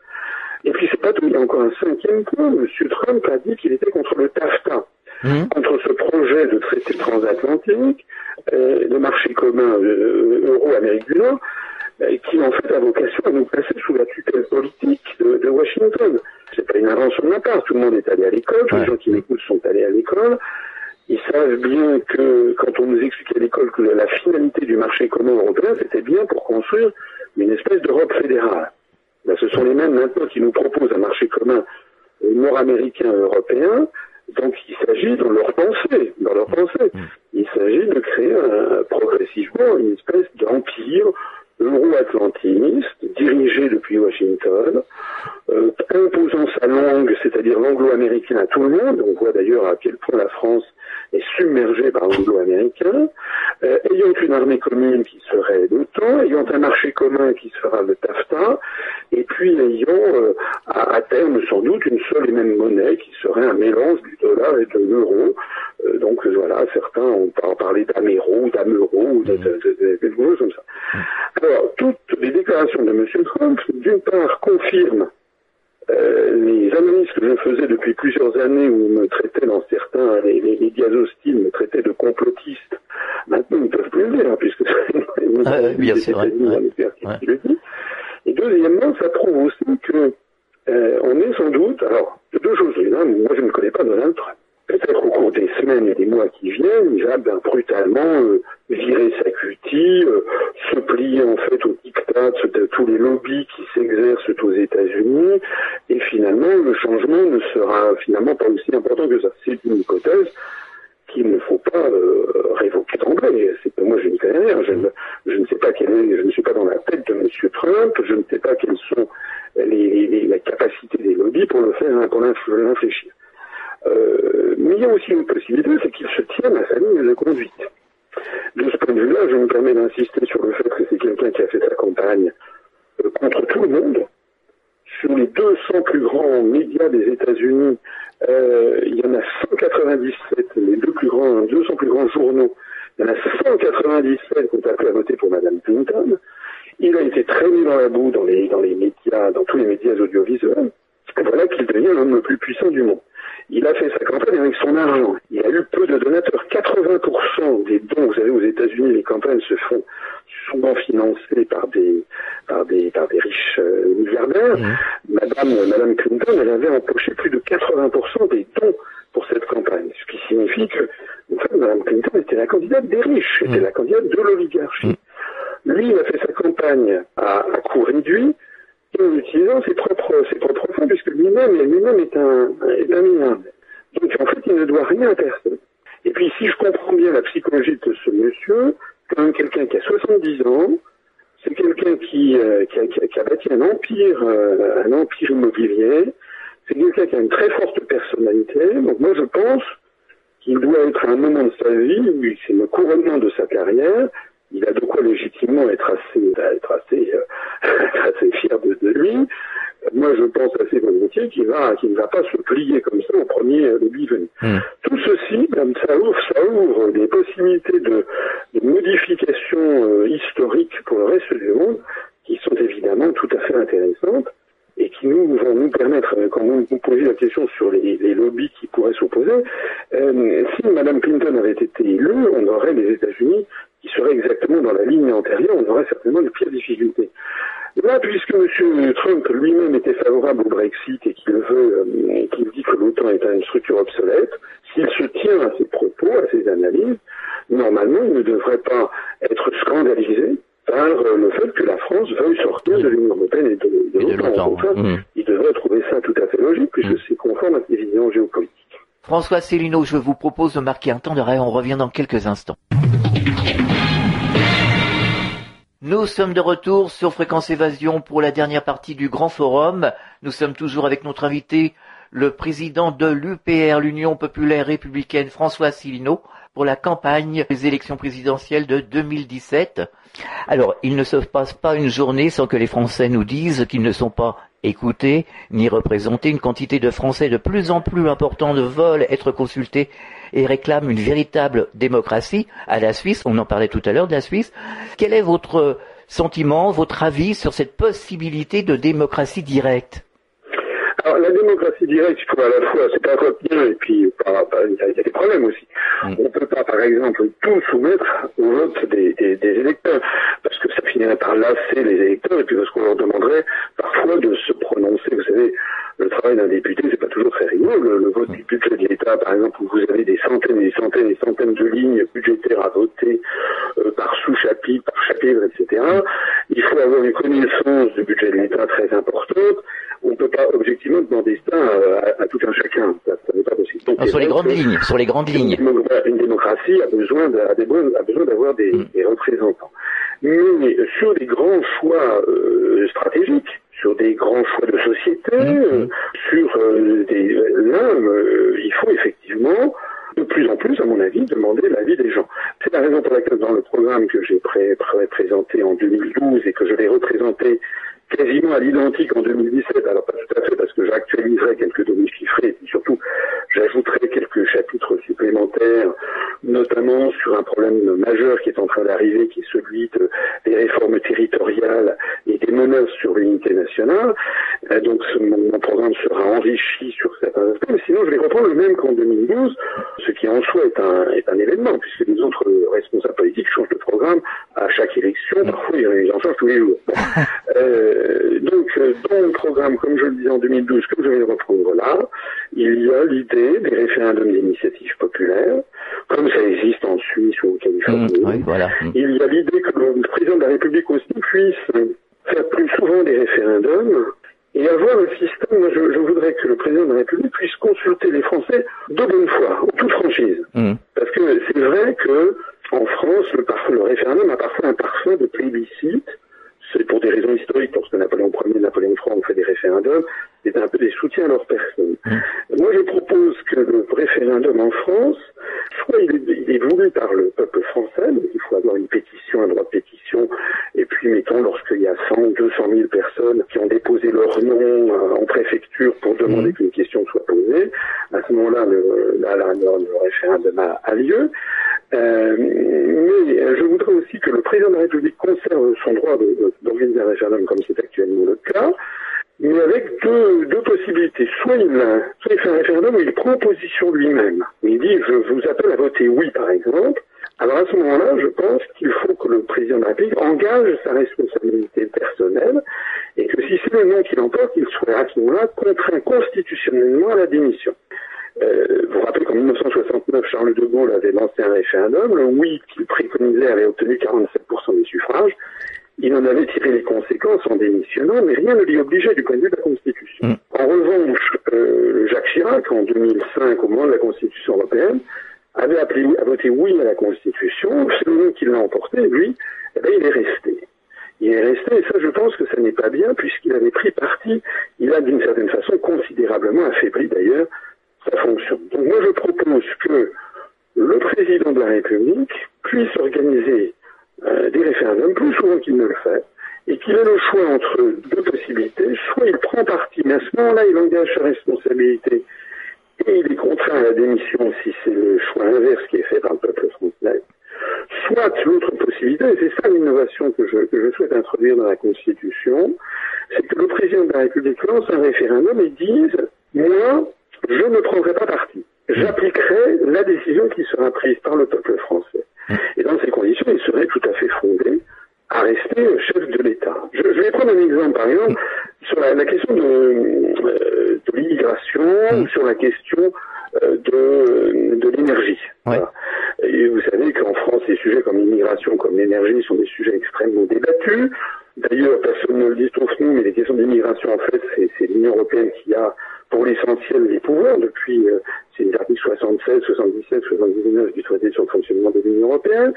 Et puis c'est pas tout, il y a encore un cinquième point. M. Trump a dit qu'il était contre le TAFTA, mmh. contre ce projet de traité transatlantique, euh, de marché commun euh, euro-Amérique du Nord, qui en fait a vocation à nous placer sous la tutelle politique de, de Washington. C'est pas une invention de ma part, tout le monde est allé à l'école, tous les gens qui m'écoutent sont allés à l'école. Ils savent bien que quand on nous expliquait à l'école que la finalité du marché commun européen, c'était bien pour construire une espèce d'Europe fédérale. Ben, ce sont les mêmes maintenant qui nous proposent un marché commun nord-américain européen. Donc il s'agit dans leur pensée, dans leur pensée, mm. il s'agit de créer un, progressivement une espèce d'empire euro-atlantiste, dirigé depuis Washington, euh, imposant sa langue, c'est-à-dire l'anglo-américain à tout le monde. On voit d'ailleurs à quel point la France est submergée par l'anglo-américain, euh, ayant une armée commune qui serait l'OTAN, ayant un marché commun qui sera le TAFTA, et puis ayant euh, à, terme sans doute une seule et même monnaie qui serait un mélange du dollar et de l'euro. Euh, donc voilà, certains ont parlé d'améro, d'ameuro, ou de, choses comme ça. Alors, toutes les déclarations de M. Trump, d'une part, confirment euh, les analyses que je faisais depuis plusieurs années où me traitait dans certains, les, les médias hostiles me traitaient de complotiste, maintenant ils ne peuvent plus le dire, puisque c'est ah, bien sûr, Et deuxièmement, ça prouve aussi que euh, on est sans doute, alors, deux choses. moi je ne connais pas Donald Trump peut-être au cours des semaines et des mois qui viennent, il va ben, brutalement euh, virer sa cutie, euh, se plier en fait aux dictats de tous les lobbies qui s'exercent aux États-Unis, et finalement le changement ne sera finalement pas aussi important que ça. C'est une hypothèse qu'il ne faut pas euh, révoquer d'emblée. Moi, je n'y connais rien. Je ne, sais pas quelle est, je ne suis pas dans la tête de M. Trump. Je ne sais pas quelles sont les, les, les capacités des lobbies pour le faire, pour l'infléchir. Euh, mais il y a aussi une possibilité, c'est qu'il se tienne à sa ligne de conduite. De ce point de vue-là, je me permets d'insister sur le fait que c'est quelqu'un qui a fait sa campagne euh, contre tout le monde. Sur les 200 plus grands médias des États-Unis, euh, il y en a 197, les deux plus grands, 200 plus grands journaux, il y en a 197 qui ont appelé à voter pour Mme Clinton. Il a été traîné dans la boue dans les, dans les médias, dans tous les médias audiovisuels. Voilà qu'il devient l'homme le plus puissant du monde. Il a fait sa campagne avec son argent. Il a eu peu de donateurs. 80% des dons, vous savez, aux États-Unis, les campagnes se font souvent financées par des par des par des riches euh, milliardaires. Mmh. Madame Madame Clinton, elle avait empoché plus de 80% des dons pour cette campagne, ce qui signifie que en fait, Madame Clinton était la candidate des riches, était mmh. la candidate de l'oligarchie. Mmh. Lui, il a fait sa campagne à, à coût réduit utilisant ses propres, ses propres fonds, puisque lui-même, lui-même est un, est un. Donc, en fait, il ne doit rien à personne. Et puis, si je comprends bien la psychologie de ce monsieur, quand même quelqu'un qui a 70 ans, c'est quelqu'un qui, euh, qui, a, bâti un empire, euh, un empire immobilier, c'est quelqu'un qui a une très forte personnalité. Donc, moi, je pense qu'il doit être à un moment de sa vie c'est le couronnement de sa carrière. Il a de quoi légitimement être assez, être assez, euh, assez fier de, de lui moi je pense assez volontiers qu'il va, qu'il ne va pas se plier comme ça au premier lobby venu. Hmm. Tout ceci, ça ouvre, ça ouvre des possibilités de, de modification euh, historique pour le reste du monde qui sont évidemment tout à fait intéressantes et qui nous vont nous permettre, euh, quand vous vous posez la question sur les, les lobbies qui pourraient s'opposer, euh, si Mme Clinton avait été élue, on aurait les États-Unis qui seraient exactement dans la ligne antérieure, on aurait certainement les pires difficultés. Là, puisque M. Trump lui-même était favorable au Brexit et qu'il veut, euh, qu'il dit que l'OTAN est une structure obsolète, s'il se tient à ses propos, à ses analyses, normalement, il ne devrait pas être scandalisé par euh, le fait que la France veuille sortir de l'Union européenne et de, l'OTAN. Mmh. Il devrait trouver ça tout à fait logique, puisque mmh. c'est conforme à ses visions géopolitiques. François Célineau, je vous propose de marquer un temps d'arrêt. On revient dans quelques instants. Nous sommes de retour sur Fréquence Évasion pour la dernière partie du Grand Forum. Nous sommes toujours avec notre invité, le président de l'UPR, l'Union Populaire Républicaine, François Asselineau, pour la campagne des élections présidentielles de 2017. Alors, il ne se passe pas une journée sans que les Français nous disent qu'ils ne sont pas écoutés ni représentés. Une quantité de Français de plus en plus importante veulent être consultés et réclame une véritable démocratie à la Suisse. On en parlait tout à l'heure de la Suisse. Quel est votre sentiment, votre avis sur cette possibilité de démocratie directe? La démocratie directe, il faut à la fois, c'est pas bien, et puis il y, a des problèmes aussi. Mm. On ne peut pas, par exemple, tout soumettre au vote des, électeurs, parce que ça finirait par lasser les électeurs, et puis parce qu'on leur demanderait parfois de se prononcer. Vous savez, le travail d'un député, c'est pas toujours très rigolo. Le, vote du budget de l'État, par exemple, où vous avez des centaines et des centaines et des centaines de lignes budgétaires à voter euh, par sous-chapitre, par chapitre, etc. Il faut avoir une connaissance du budget de l'État très importante. On ne peut pas objectivement demander ça à, tout un chacun. Ça, n'est pas possible. sur les grandes lignes, sur les grandes lignes. Une, démocratie a besoin d'avoir des, mm. des, représentants. Mais sur des grands choix euh, stratégiques, sur des grands choix de société, mhm. euh, sur euh, des là, euh, il faut effectivement de plus en plus, à mon avis, demander l'avis des gens. C'est la raison pour laquelle dans le programme que j'ai présenté en 2012 et que je vais représenter quasiment à l'identique en 2017, alors pas tout à fait parce que j'actualiserai quelques données chiffrées et surtout j'ajouterai quelques chapitres supplémentaires, notamment sur un problème majeur qui est en train d'arriver, qui est celui des réformes territoriales et des menaces sur l'unité nationale. Euh, donc mon, programme sera enrichi sur certains aspects, mais sinon je vais reprendre le même qu'en 2012, ce qui en soi est un événement, puisque les autres responsables politiques changent de programme à chaque élection, parfois ils en changent tous les jours. Euh, donc, euh, dans le programme, comme je le disais en 2012, que je vais reprendre là, il y a l'idée des référendums d'initiative populaire, comme ça existe en Suisse ou en Californie. Mmh, voilà. Mmh. Il y a l'idée que le président de la République aussi puisse faire plus souvent des référendums et avoir un système, je, je, voudrais que le président de la République puisse consulter les Français de bonne foi, en toute franchise. Mmh. Parce que c'est vrai que en France, le, le référendum a parfois un parfum de plébiscite, c'est pour des raisons historiques, parce que Napoléon Ier et Napoléon III ont fait des référendums, c'est un peu des soutiens à leur personne. Mmh. Moi, je propose que le référendum en France, soit il est, voulu par le peuple français, donc il faut avoir une pétition, un droit de pétition, et puis, mettons, lorsqu'il y a 100, 200 000 personnes qui ont déposé leur nom euh, en préfecture pour demander mmh. qu'une question soit posée, à ce moment-là, le, le, référendum a lieu. Euh, mais je voudrais aussi que le président de la République conserve son droit d'organiser un référendum comme c'est actuellement le cas, mais avec deux, possibilités. Soit il, soit il fait un référendum où il prend position lui-même. Il dit je vous appelle à voter oui par exemple. Alors à ce moment-là, je pense qu'il faut que le président de la République engage sa responsabilité personnelle et que si c'est le nom qu'il emporte, il soit à ce moment-là contraint constitutionnellement à la démission. Euh, vous vous rappelez qu'en 1969, Charles de Gaulle avait lancé un référendum. Le oui qu'il préconisait avait obtenu 47% des suffrages. Il en avait tiré les conséquences en démissionnant, mais rien ne l'y obligeait du point de vue de la Constitution. Mm. En revanche, euh, Jacques Chirac, en 2005, au moment de la Constitution européenne, avait appelé à voter oui à la Constitution. C'est le nom qui l'a emporté, lui, eh bien, il est resté. Il est resté, et ça, je pense que ça n'est pas bien, puisqu'il avait pris parti. Il a, d'une certaine façon, considérablement affaibli, d'ailleurs, Donc moi je propose que le président de la République puisse organiser euh, des référendums plus souvent qu'il ne le fait, et qu'il ait le choix entre deux possibilités. Soit il prend parti, mais à ce moment-là, il engage sa responsabilité et il est contraint à la démission si c'est le choix inverse qui est fait par le peuple français. Soit l'autre possibilité, et c'est ça l'innovation que je souhaite introduire dans la Constitution, c'est que le président de la République lance un référendum et dise, moi, je ne prendrai pas parti. J'appliquerai la décision qui sera prise par le peuple français. Et dans ces conditions, il serait tout à fait fondé à rester chef de l'État. Je, je, vais prendre un exemple, par exemple, sur la, la question de, euh, de l'immigration Mm. ou sur la question euh, de, de l'énergie. Ouais. Voilà. Et vous savez qu'en France, les sujets comme l'immigration, comme l'énergie sont des sujets extrêmement débattus. D'ailleurs, personne ne le dit sauf nous, mais les questions d'immigration, en fait, c'est l'Union européenne qui a, pour l'essentiel, les pouvoirs depuis, euh, les articles 76, 77, 79 du traité sur le fonctionnement de l'Union européenne.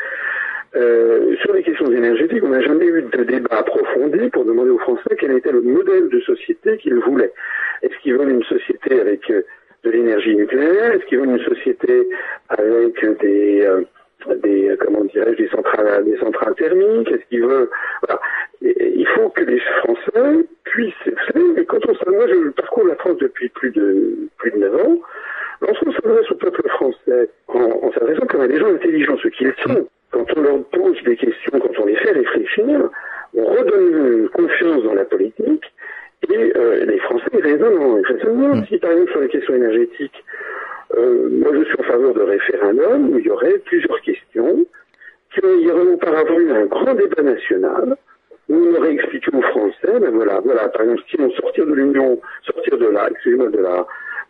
Euh, sur les questions énergétiques, on n'a jamais eu de débat approfondi pour demander aux Français quel était le modèle de société qu'ils voulaient. Est-ce qu'ils veulent une société avec euh, de l'énergie nucléaire? Est-ce qu'ils veulent une société avec des, euh, des euh, comment dirais-je, des centrales, des centrales thermiques Est-ce qu'ils veulent voilà. Il faut que les Français puissent. Vous quand on moi je parcours la France depuis plus de plus de 9 ans. Lorsqu'on s'adresse au peuple français en, en s'adressant comme à des gens intelligents, ce qu'ils sont, quand on leur pose des questions, quand on les fait réfléchir, on redonne confiance dans la politique et euh, les Français ils raisonnent, ils raisonnent bien. Si par exemple sur les questions énergétiques, euh, moi je suis en faveur de référendum où il y aurait plusieurs questions, qu'il y aurait auparavant eu un grand débat national où on aurait expliqué aux Français, ben voilà, voilà, par exemple, si on sortir de l'Union, sortir de la, excusez-moi, de la,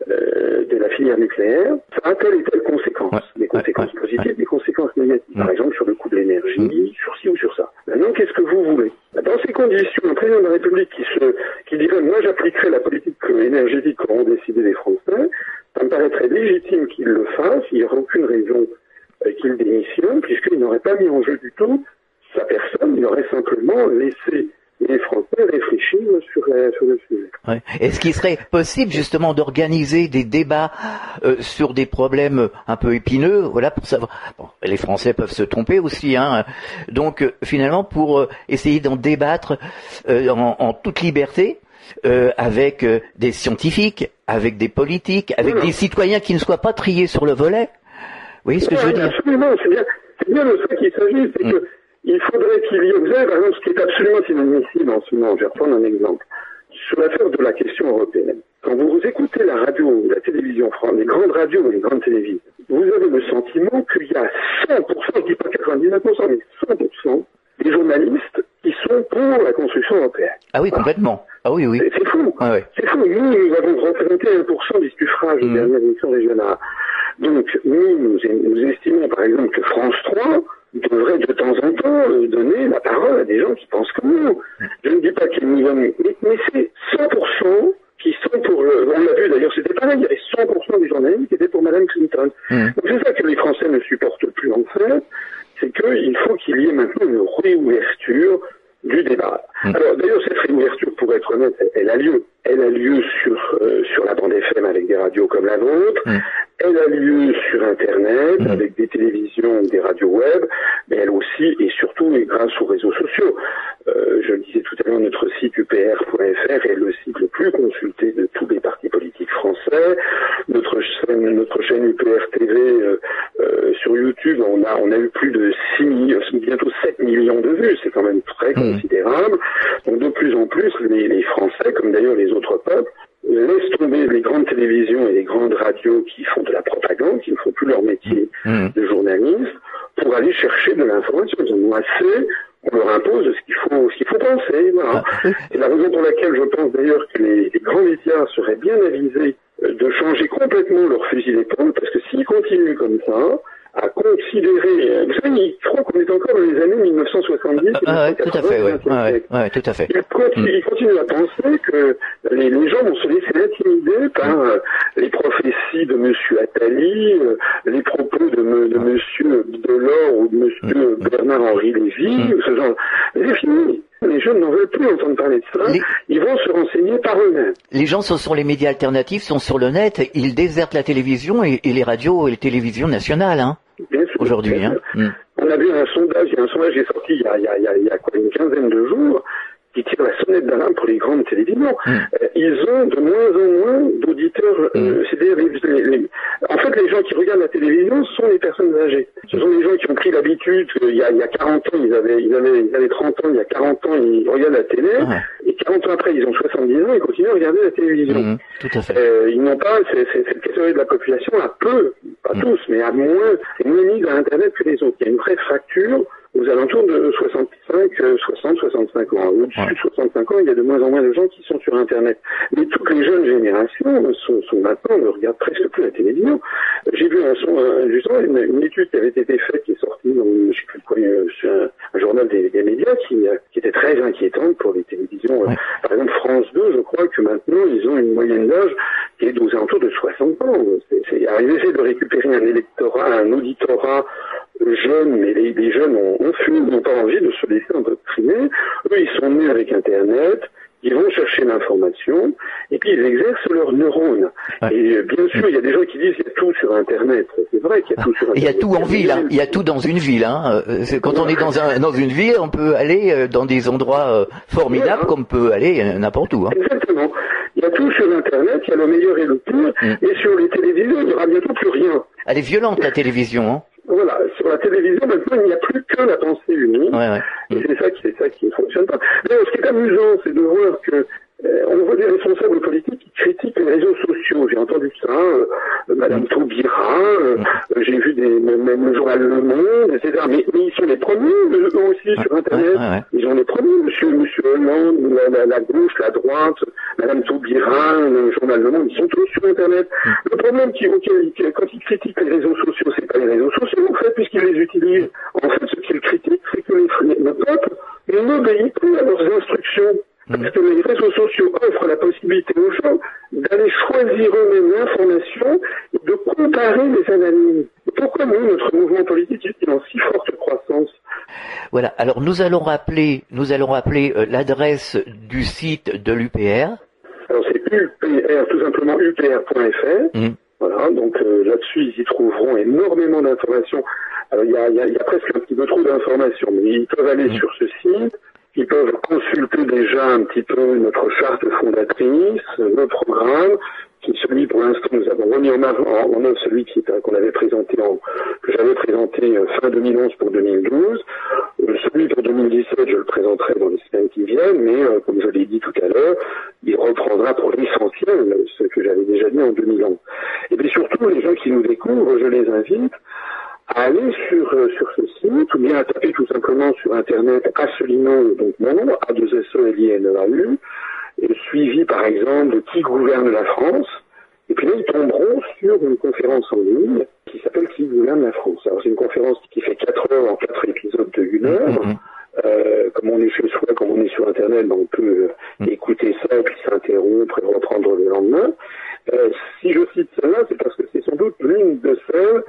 euh, de la filière nucléaire, ça a telle et telle conséquence. Ouais, des conséquences ouais, positives, ouais. des conséquences négatives. Par exemple, sur le coût de l'énergie, sur ci ou sur ça. Maintenant, qu'est-ce que vous voulez? Dans ces conditions, un président de la République qui se, qui dirait, moi j'appliquerai la politique énergétique qu'auront décidé les Français, ça me paraîtrait légitime qu'il le fasse, il n'y aurait aucune raison euh, qu'il démissionne, puisqu'il n'aurait pas mis en jeu du tout sa personne, il aurait simplement laissé les Français réfléchir sur, euh, sur le sujet. Ouais. Est-ce qu'il serait possible justement d'organiser des débats euh, sur des problèmes un peu épineux, voilà, pour savoir. Bon, les Français peuvent se tromper aussi, hein. Donc euh, finalement, pour euh, essayer d'en débattre en, en toute liberté. avec des scientifiques, avec des politiques, avec Voilà. des citoyens qui ne soient pas triés sur le volet. Vous voyez ce que je veux dire? Absolument, c'est bien, bien de ça qu'il s'agit, c'est Mm. que il faudrait qu'il y ait, par exemple, ce qui est absolument inadmissible en ce moment, je vais reprendre un exemple, sur l'affaire de la question européenne. Quand vous écoutez la radio ou la télévision, fran- les grandes radios ou les grandes télévisions, vous avez le sentiment qu'il y a 100%, je dis pas 99%, mais 100% des journalistes qui sont pour la construction européenne. Ah oui, complètement. Ah oui, oui. C'est fou. Ouais, ouais. C'est fou. Nous, nous avons représenté 1% des suffrages aux Mhm. dernières élections régionales. Donc, nous, nous, nous estimons, par exemple, que France 3 devrait de temps en temps euh, donner la parole à des gens qui pensent comme nous. Je ne dis pas qu'ils nous donnent, mais, mais c'est 100% qui sont pour le... On l'a vu d'ailleurs, c'était pareil, il y avait 100% des journalistes qui étaient pour Madame Clinton. Mhm. Donc c'est ça que les Français ne supportent plus en fait, c'est qu'il faut qu'il y ait maintenant une réouverture du débat. Mm. Alors d'ailleurs cette réouverture, pour être honnête, elle, elle a lieu. Elle a lieu sur euh, sur la bande FM avec des radios comme la vôtre. Mm. Elle a lieu sur Internet Mm. avec des télévisions, des radios web, mais elle aussi et surtout et grâce aux réseaux sociaux. Euh, je le disais tout à l'heure, notre site upr.fr est le site le plus consulté de tous les partis politiques français. Notre chaîne, notre chaîne UPR TV euh, euh, sur YouTube, on a, on a eu plus de 6 millions, bientôt 7 millions de vues. C'est quand même très Mhm. considérable. Donc de plus en plus, les, les Français, comme d'ailleurs les autres peuples, laissent tomber les grandes télévisions et les grandes radios qui font de la propagande, qui ne font plus leur métier Mhm. de journaliste, pour aller chercher de l'information. Ils en ont assez. On leur impose ce qu'il faut, ce qu'il faut penser. Voilà. Ah, oui. C'est la raison pour laquelle je pense d'ailleurs que les, les grands médias seraient bien avisés euh, de changer complètement leur fusil d'épaule, parce que s'ils continuent comme ça, à considérer, euh, vous savez, je crois qu'on est encore dans les années 1970. Ah, ouais, tout à fait, ouais. 1980, Ouais, ouais, ouais, tout à fait. continuent, ils continuent à penser que les, les gens vont se laisser intimider par euh, les prophéties de Monsieur Attali, euh, les propos de, me- de Monsieur Delors ou de Monsieur Bernard-Henri Lévy, Mm. ou ce genre. C'est fini. Les jeunes n'en veulent plus entendre parler de ça. Les- Ils vont se renseigner par eux-mêmes. Les gens sont sur les médias alternatifs, sont sur le net, ils désertent la télévision et, et les radios et les télévisions nationales, hein, Bien sûr. aujourd'hui. Hein. On a vu un sondage, a un sondage qui est sorti il y a, il y a quoi, une quinzaine de jours, qui tire la sonnette d'alarme pour les grandes télévisions. Mm. Euh, ils ont de moins en moins d'auditeurs. euh, Mm. c'est-à-dire les- les- les- En fait, les gens qui regardent la télévision sont les personnes âgées. Ce sont les gens qui ont pris l'habitude, euh, il y, a, il y a 40 ans, ils avaient, ils, avaient, ils avaient 30 ans, il y a 40 ans, ils regardent la télé, Ouais. et 40 ans après, ils ont 70 ans, ils continuent à regarder la télévision. Mhm, tout à fait. Euh, ils n'ont pas, cette catégorie de la population a peu, pas tous, mais a moins, mise à Internet que les autres. Il y a une vraie fracture aux alentours de 65, euh, 60, 65 ans. Au-dessus Ouais. de 65 ans, il y a de moins en moins de gens qui sont sur Internet. Mais toutes les jeunes générations sont, sont maintenant, ne regardent presque plus la télévision. Euh, J'ai vu un, son, un- justement une, une étude qui avait été faite, qui est sortie dans, je sais plus quoi, euh, sur un, un journal des, des médias, qui, euh, qui était très inquiétante pour les télévisions. Euh, Ouais. Par exemple, France 2, je crois que maintenant, ils ont une moyenne d'âge qui est aux alentours de 60 ans. C'est, c'est, alors, ils essaient de récupérer un électorat, un auditorat euh, jeune, mais les, les jeunes ont, ont fui, n'ont pas envie de se laisser endoctriner. Eux, ils sont nés avec Internet, ils vont chercher l'information, et puis ils exercent leurs neurones. Ouais. Et euh, bien sûr, il y a des gens qui disent qu'il y a tout sur Internet. C'est vrai qu'il y a tout sur Et Internet. il y a tout en ville, hein. il y a tout dans une ville. Hein. Euh, c'est- Quand on est dans, un, dans une ville, on peut aller euh, dans des endroits euh, formidables Ouais, hein. comme on peut aller euh, n'importe où. Hein. Exactement. Il y a tout sur Internet, il y a le meilleur et le pire, Mm. et sur les télévisions, il n'y aura bientôt plus rien. Elle est violente la télévision. Hein. Sur la télévision, maintenant, il n'y a plus que la pensée unique. Ouais, ouais. Et c'est ça qui, c'est ça qui ne fonctionne pas. D'ailleurs, ce qui est amusant, c'est de voir que euh, on voit des responsables politiques qui critiquent les réseaux J'ai entendu ça, euh, Madame Taubira, euh, euh, j'ai vu des, même, le journal Le Monde, etc. Mais, mais ils sont les premiers, eux aussi, sur Internet. ouais. Ils sont les premiers, monsieur, monsieur Hollande, la, la, la gauche, la droite, Madame Taubira, le journal Le Monde, ils sont tous sur Internet. Le problème qui, auquel, quand ils critiquent les réseaux sociaux, c'est pas les réseaux sociaux, en fait, puisqu'ils les utilisent. En fait, ce qu'ils critiquent, c'est que les, le peuple n'obéit plus à leurs instructions. Parce que les réseaux sociaux offrent la possibilité aux gens d'aller choisir eux-mêmes l'information et de comparer les analyses. Et pourquoi nous, notre mouvement politique est-il en si forte croissance Voilà. Alors nous allons rappeler, nous allons rappeler euh, l'adresse du site de l'UPR. Alors c'est UPR, tout simplement upr.fr. Mhm. Voilà, donc euh, là-dessus, ils y trouveront énormément d'informations. Alors il y a, y a- y a presque un petit peu trop d'informations, mais ils peuvent aller Mhm. sur ce site, ils peuvent consulter déjà un petit peu notre charte fondatrice, le programme, qui celui pour l'instant nous avons remis en œuvre, celui euh, qu'on avait présenté en, que j'avais présenté euh, fin 2011 pour 2012. Euh, celui pour 2017, je le présenterai dans les semaines qui viennent, mais comme je l'ai dit tout à l'heure, il reprendra pour l'essentiel ce que j'avais déjà dit en 2011. Et puis surtout, les gens qui nous découvrent, je les invite à aller sur, sur ce site ou bien à taper simplement sur Internet Asselineau, donc mon nom, a 2 s e l i n e a u suivi par exemple de Qui gouverne la France. Et puis là, ils tomberont sur une conférence en ligne qui s'appelle Qui gouverne la France. Alors c'est une conférence qui fait 4 heures en 4 épisodes de 1 heure. Mhm. Euh, comme on est chez soi, comme on est sur Internet, ben, on peut euh, Mm. écouter ça et puis s'interrompre et reprendre le lendemain. Euh, si je cite celle-là, c'est parce que c'est sans doute l'une de celles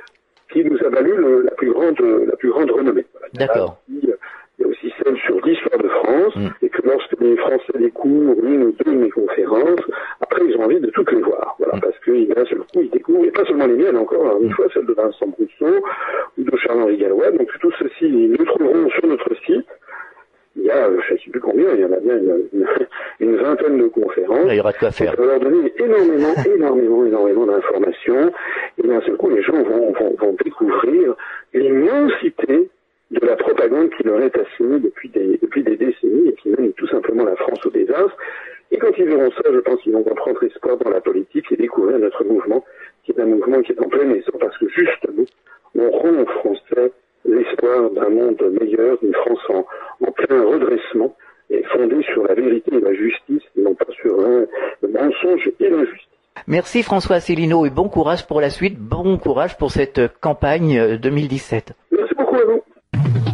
qui nous a valu le- la plus grande, la plus grande renommée. D'accord. Il y a aussi- il y a aussi celle sur l'histoire de France, Mm. et que lorsque les Français découvrent une ou deux de mes conférences, après ils ont envie de toutes les voir. Voilà, Mm. parce que d'un seul coup, ils découvrent, et pas seulement les miennes encore, hein, une fois celle de Vincent Brousseau ou de Charles-Henri Gallois. Donc tout ceci, ils le trouveront sur notre site. Il y a, euh, je ne sais plus combien, il y en a bien une, une- une vingtaine de conférences. Là, il y aura de quoi faire. Ça va leur donner énormément, énormément, énormément d'informations. Et d'un seul coup, les gens vont, vont, vont découvrir l'immensité de la propagande qui leur est assignée depuis des, depuis des décennies et qui mène tout simplement la France au désastre. Et quand ils verront ça, je pense qu'ils vont reprendre espoir dans la politique et découvrir notre mouvement, qui est un mouvement qui est en plein essor parce que justement, on rend aux Français l'espoir d'un monde meilleur, d'une France en, en plein redressement et fondée sur la vérité et la justice, et non pas sur un, le mensonge et l'injustice. Merci François Asselineau et bon courage pour la suite, bon courage pour cette campagne euh, 2017. Merci beaucoup à vous. Thank you.